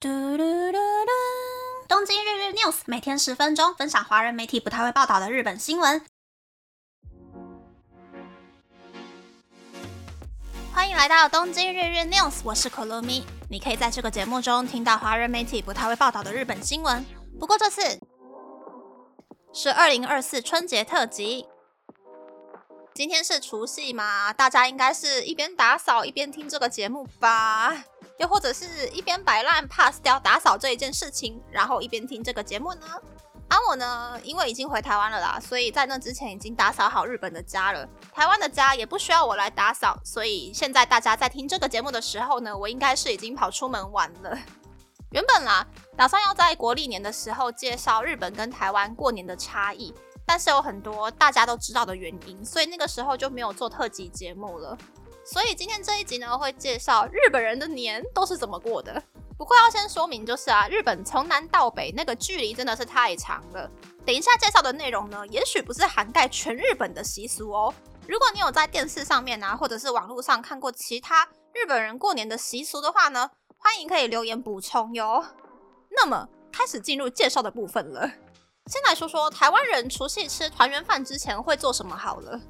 嘟嘟嘟嘟！东京日日 news 每天十分钟，分享华人媒体不太会报道的日本新闻。欢迎来到东京日日 news，我是可乐咪。你可以在这个节目中听到华人媒体不太会报道的日本新闻。不过这次是二零二四春节特辑。今天是除夕嘛，大家应该是一边打扫一边听这个节目吧？又或者是一边摆烂 pass 掉打扫这一件事情，然后一边听这个节目呢？而我呢，因为已经回台湾了啦，所以在那之前已经打扫好日本的家了。台湾的家也不需要我来打扫，所以现在大家在听这个节目的时候呢，我应该是已经跑出门玩了。原本啦，打算要在国历年的时候介绍日本跟台湾过年的差异。但是有很多大家都知道的原因，所以那个时候就没有做特辑节目了。所以今天这一集呢，会介绍日本人的年都是怎么过的。不过要先说明，就是啊，日本从南到北那个距离真的是太长了。等一下介绍的内容呢，也许不是涵盖全日本的习俗哦。如果你有在电视上面啊，或者是网络上看过其他日本人过年的习俗的话呢，欢迎可以留言补充哟。那么开始进入介绍的部分了。先来说说台湾人除夕吃团圆饭之前会做什么好了。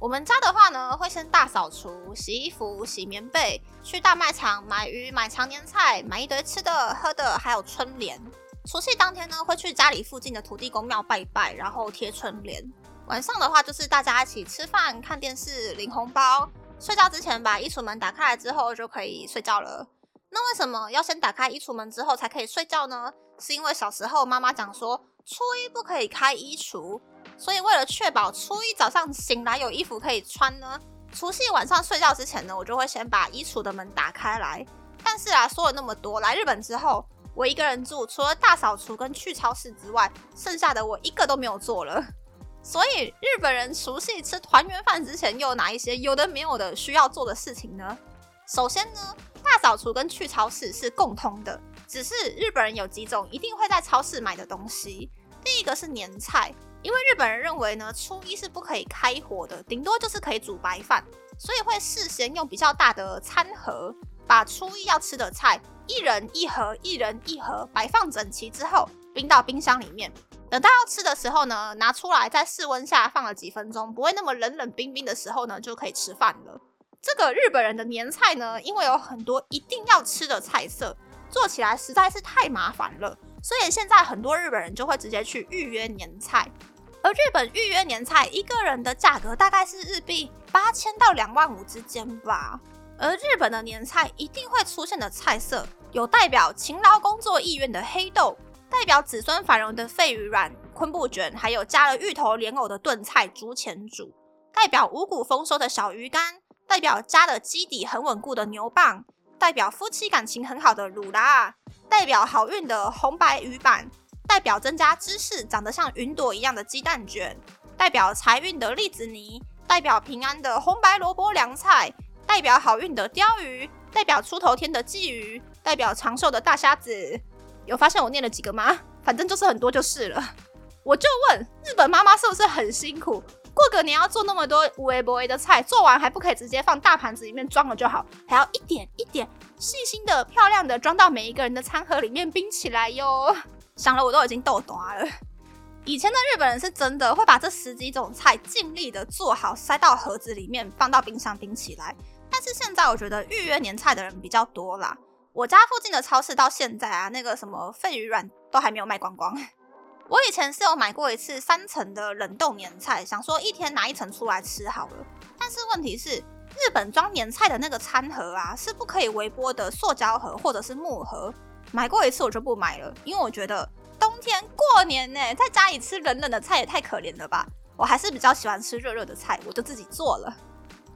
我们家的话呢，会先大扫除、洗衣服、洗棉被，去大卖场买鱼、买常年菜，买一堆吃的、喝的，还有春联。除夕当天呢，会去家里附近的土地公庙拜拜，然后贴春联。晚上的话，就是大家一起吃饭、看电视、领红包。睡觉之前把衣橱门打开来之后，就可以睡觉了。那为什么要先打开衣橱门之后才可以睡觉呢？是因为小时候妈妈讲说。初一不可以开衣橱，所以为了确保初一早上醒来有衣服可以穿呢，除夕晚上睡觉之前呢，我就会先把衣橱的门打开来。但是啊，说了那么多，来日本之后，我一个人住，除了大扫除跟去超市之外，剩下的我一个都没有做了。所以日本人除夕吃团圆饭之前，又有哪一些有的没有的需要做的事情呢？首先呢，大扫除跟去超市是共通的，只是日本人有几种一定会在超市买的东西。第一个是年菜，因为日本人认为呢，初一是不可以开火的，顶多就是可以煮白饭，所以会事先用比较大的餐盒，把初一要吃的菜一人一盒，一人一盒摆放整齐之后，冰到冰箱里面，等到要吃的时候呢，拿出来在室温下放了几分钟，不会那么冷冷冰冰的时候呢，就可以吃饭了。这个日本人的年菜呢，因为有很多一定要吃的菜色，做起来实在是太麻烦了。所以现在很多日本人就会直接去预约年菜，而日本预约年菜一个人的价格大概是日币八千到两万五之间吧。而日本的年菜一定会出现的菜色有代表勤劳工作意愿的黑豆，代表子孙繁荣的肺鱼卵昆布卷，还有加了芋头莲藕的炖菜竹前煮，代表五谷丰收的小鱼干，代表加了基底很稳固的牛蒡，代表夫妻感情很好的卤拉。代表好运的红白鱼板，代表增加知识长得像云朵一样的鸡蛋卷，代表财运的栗子泥，代表平安的红白萝卜凉菜，代表好运的鲷鱼，代表出头天的鲫鱼，代表长寿的大虾子。有发现我念了几个吗？反正就是很多就是了。我就问日本妈妈是不是很辛苦？过个年要做那么多无为不为的菜，做完还不可以直接放大盘子里面装了就好，还要一点一点细心的、漂亮的装到每一个人的餐盒里面冰起来哟。想了我都已经逗短了。以前的日本人是真的会把这十几种菜尽力的做好，塞到盒子里面放到冰箱冰起来。但是现在我觉得预约年菜的人比较多啦。我家附近的超市到现在啊，那个什么肺鱼软都还没有卖光光。我以前是有买过一次三层的冷冻年菜，想说一天拿一层出来吃好了。但是问题是，日本装年菜的那个餐盒啊，是不可以微波的塑胶盒或者是木盒。买过一次我就不买了，因为我觉得冬天过年呢，在家里吃冷冷的菜也太可怜了吧。我还是比较喜欢吃热热的菜，我就自己做了。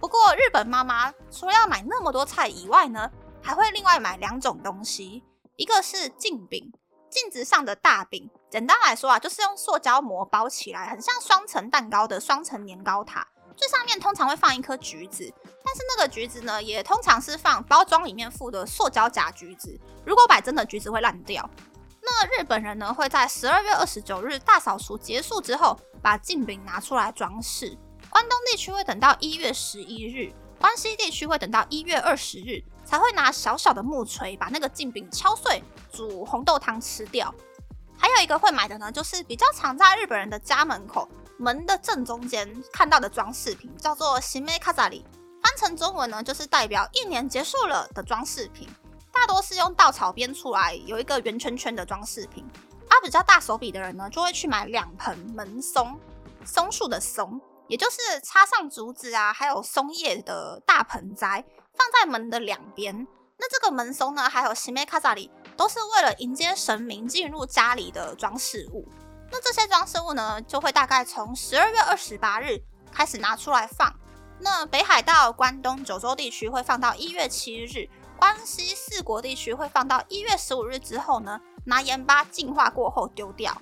不过日本妈妈除了要买那么多菜以外呢，还会另外买两种东西，一个是镜饼。镜子上的大饼，简单来说啊，就是用塑胶膜包起来，很像双层蛋糕的双层年糕塔。最上面通常会放一颗橘子，但是那个橘子呢，也通常是放包装里面附的塑胶假橘子。如果摆真的橘子会烂掉。那日本人呢，会在十二月二十九日大扫除结束之后，把镜饼拿出来装饰。关东地区会等到一月十一日，关西地区会等到一月二十日，才会拿小小的木锤把那个镜饼敲碎，煮红豆汤吃掉。还有一个会买的呢，就是比较常在日本人的家门口门的正中间看到的装饰品，叫做“新梅卡扎里”，翻成中文呢，就是代表一年结束了的装饰品。大多是用稻草编出来，有一个圆圈圈的装饰品。啊，比较大手笔的人呢，就会去买两盆门松，松树的松，也就是插上竹子啊，还有松叶的大盆栽，放在门的两边。那这个门松呢，还有新梅卡扎里。都是为了迎接神明进入家里的装饰物。那这些装饰物呢，就会大概从十二月二十八日开始拿出来放。那北海道、关东、九州地区会放到一月七日，关西四国地区会放到一月十五日之后呢，拿盐巴净化过后丢掉。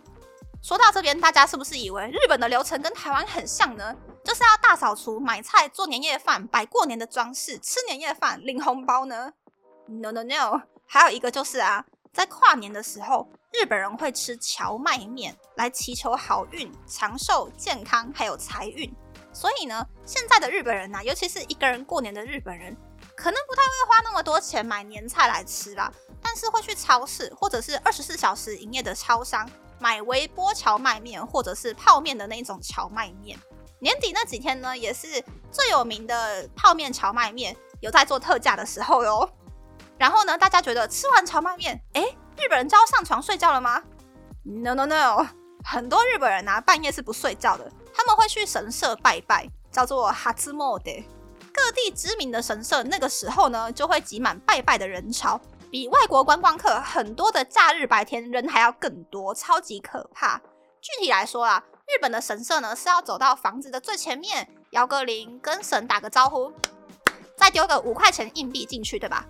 说到这边，大家是不是以为日本的流程跟台湾很像呢？就是要大扫除、买菜、做年夜饭、摆过年的装饰、吃年夜饭、领红包呢？No No No！还有一个就是啊，在跨年的时候，日本人会吃荞麦面来祈求好运、长寿、健康，还有财运。所以呢，现在的日本人呐，尤其是一个人过年的日本人，可能不太会花那么多钱买年菜来吃啦，但是会去超市或者是二十四小时营业的超商买微波荞麦面或者是泡面的那种荞麦面。年底那几天呢，也是最有名的泡面荞麦面有在做特价的时候哟。然后呢？大家觉得吃完荞麦面，哎，日本人就要上床睡觉了吗？No No No，很多日本人啊，半夜是不睡觉的，他们会去神社拜拜，叫做哈兹莫德。各地知名的神社，那个时候呢，就会挤满拜拜的人潮，比外国观光客很多的假日白天人还要更多，超级可怕。具体来说啊，日本的神社呢，是要走到房子的最前面，摇个铃，跟神打个招呼，再丢个五块钱硬币进去，对吧？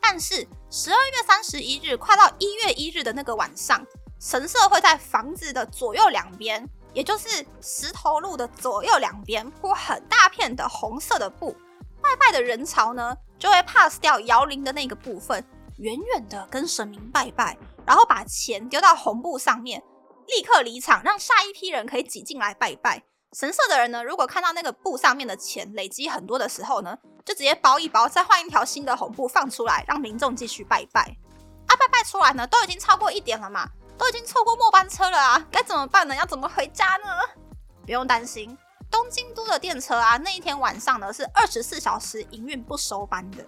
但是十二月三十一日快到一月一日的那个晚上，神社会在房子的左右两边，也就是石头路的左右两边铺很大片的红色的布，拜拜的人潮呢就会 pass 掉摇铃的那个部分，远远的跟神明拜拜，然后把钱丢到红布上面，立刻离场，让下一批人可以挤进来拜拜。神社的人呢，如果看到那个布上面的钱累积很多的时候呢，就直接包一包，再换一条新的红布放出来，让民众继续拜拜。啊，拜拜出来呢，都已经超过一点了嘛，都已经错过末班车了啊，该怎么办呢？要怎么回家呢？不用担心，东京都的电车啊，那一天晚上呢是二十四小时营运不收班的。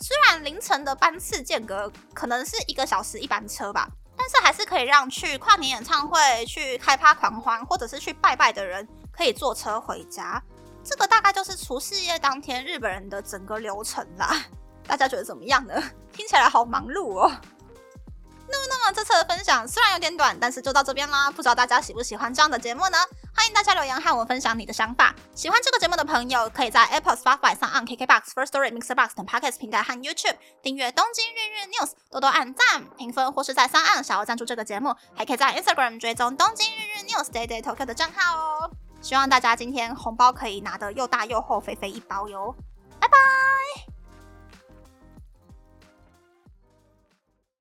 虽然凌晨的班次间隔可能是一个小时一班车吧，但是还是可以让去跨年演唱会、去开趴狂欢或者是去拜拜的人。可以坐车回家，这个大概就是除夕夜当天日本人的整个流程啦。大家觉得怎么样呢？听起来好忙碌哦。那么，那么这次的分享虽然有点短，但是就到这边啦。不知道大家喜不喜欢这样的节目呢？欢迎大家留言和我分享你的想法。喜欢这个节目的朋友，可以在 Apple、Spotify 上按 KKBox、First Story、Mixer Box 等 Podcast 平台和 YouTube 订阅《东京日日 News》，多多按赞、评分，或是在上岸想要赞助这个节目，还可以在 Instagram 追踪《东京日日 News》Day Day Tokyo 的账号哦。希望大家今天红包可以拿的又大又厚，肥肥一包哟！拜拜。